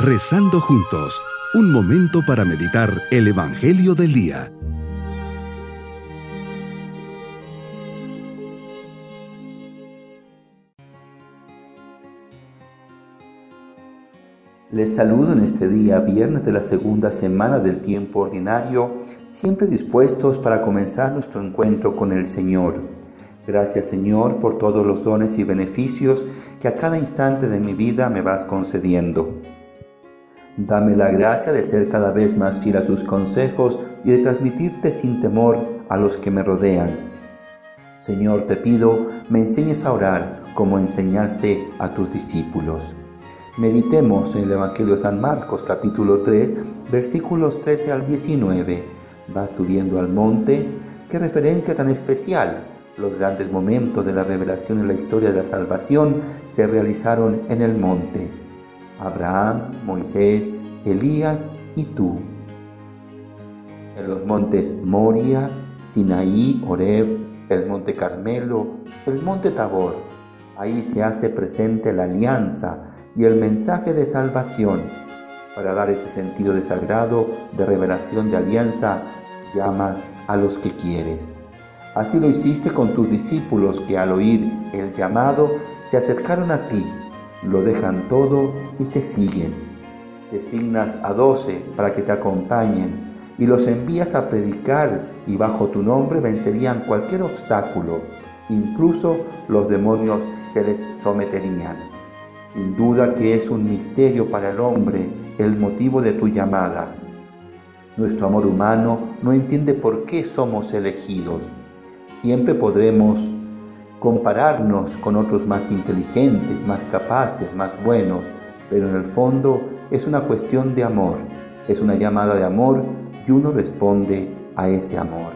Rezando juntos, un momento para meditar el Evangelio del Día. Les saludo en este día, viernes de la segunda semana del tiempo ordinario, siempre dispuestos para comenzar nuestro encuentro con el Señor. Gracias Señor por todos los dones y beneficios que a cada instante de mi vida me vas concediendo. Dame la gracia de ser cada vez más fiel a tus consejos y de transmitirte sin temor a los que me rodean. Señor, te pido, me enseñes a orar como enseñaste a tus discípulos. Meditemos en el Evangelio de San Marcos capítulo 3 versículos 13 al 19. Va subiendo al monte, qué referencia tan especial los grandes momentos de la revelación en la historia de la salvación se realizaron en el monte. Abraham, Moisés, Elías y tú. En los montes Moria, Sinaí, Oreb, el monte Carmelo, el monte Tabor. Ahí se hace presente la alianza y el mensaje de salvación. Para dar ese sentido de sagrado, de revelación de alianza, llamas a los que quieres. Así lo hiciste con tus discípulos que al oír el llamado se acercaron a ti, lo dejan todo y te siguen. Designas a doce para que te acompañen y los envías a predicar y bajo tu nombre vencerían cualquier obstáculo, incluso los demonios se les someterían. Sin duda que es un misterio para el hombre el motivo de tu llamada. Nuestro amor humano no entiende por qué somos elegidos Siempre podremos compararnos con otros más inteligentes, más capaces, más buenos, pero en el fondo es una cuestión de amor, es una llamada de amor y uno responde a ese amor.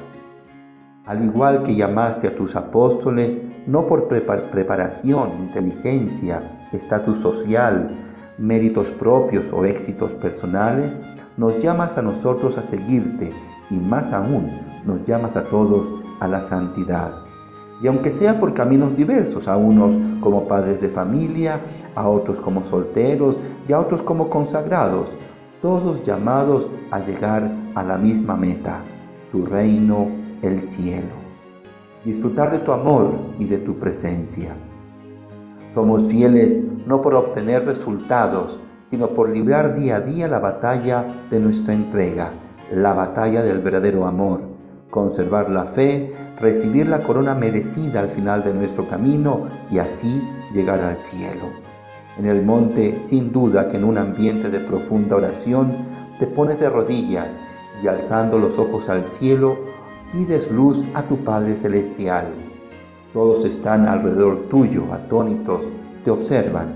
Al igual que llamaste a tus apóstoles, no por preparación, inteligencia, estatus social, méritos propios o éxitos personales, nos llamas a nosotros a seguirte y más aún nos llamas a todos a la santidad. Y aunque sea por caminos diversos, a unos como padres de familia, a otros como solteros y a otros como consagrados, todos llamados a llegar a la misma meta, tu reino, el cielo. Disfrutar de tu amor y de tu presencia. Somos fieles no por obtener resultados, sino por librar día a día la batalla de nuestra entrega, la batalla del verdadero amor conservar la fe, recibir la corona merecida al final de nuestro camino y así llegar al cielo. En el monte, sin duda que en un ambiente de profunda oración, te pones de rodillas y alzando los ojos al cielo, pides luz a tu Padre Celestial. Todos están alrededor tuyo, atónitos, te observan.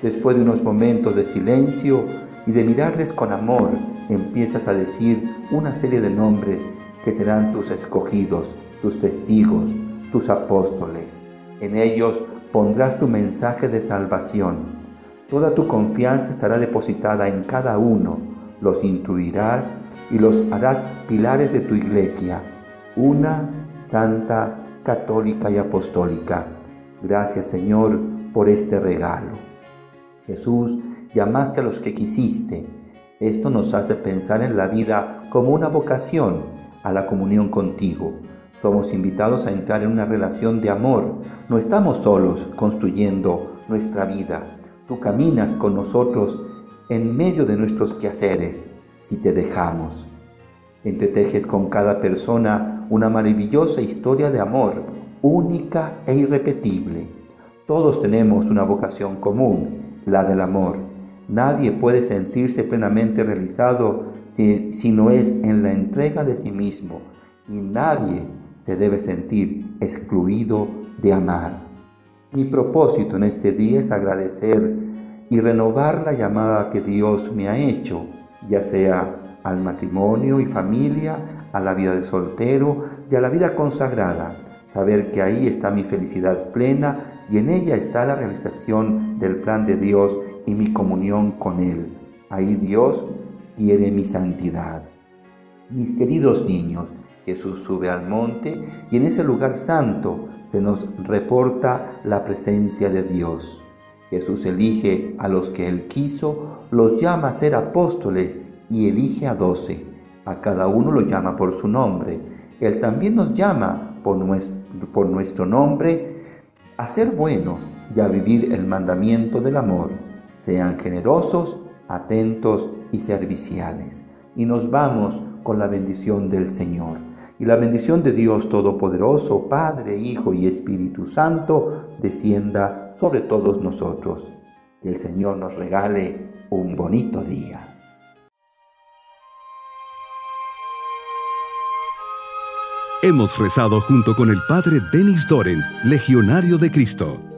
Después de unos momentos de silencio y de mirarles con amor, empiezas a decir una serie de nombres que serán tus escogidos, tus testigos, tus apóstoles. En ellos pondrás tu mensaje de salvación. Toda tu confianza estará depositada en cada uno. Los instruirás y los harás pilares de tu iglesia, una santa, católica y apostólica. Gracias Señor por este regalo. Jesús, llamaste a los que quisiste. Esto nos hace pensar en la vida como una vocación a la comunión contigo. Somos invitados a entrar en una relación de amor. No estamos solos construyendo nuestra vida. Tú caminas con nosotros en medio de nuestros quehaceres si te dejamos. Entretejes con cada persona una maravillosa historia de amor, única e irrepetible. Todos tenemos una vocación común, la del amor. Nadie puede sentirse plenamente realizado si, no es en la entrega de sí mismo y nadie se debe sentir excluido de amar. Mi propósito en este día es agradecer y renovar la llamada que Dios me ha hecho, ya sea al matrimonio y familia, a la vida de soltero y a la vida consagrada. Saber que ahí está mi felicidad plena y en ella está la realización del plan de Dios y mi comunión con Él. Ahí Dios quiere mi santidad. Mis queridos niños, Jesús sube al monte y en ese lugar santo se nos reporta la presencia de Dios. Jesús elige a los que él quiso, los llama a ser apóstoles y elige a doce. A cada uno lo llama por su nombre. Él también nos llama por nuestro, por nuestro nombre a ser buenos y a vivir el mandamiento del amor. Sean generosos, atentos y serviciales. Y nos vamos con la bendición del Señor. Y la bendición de Dios Todopoderoso, Padre, Hijo y Espíritu Santo, descienda sobre todos nosotros. Que el Señor nos regale un bonito día. Hemos rezado junto con el Padre Denis Doren, Legionario de Cristo.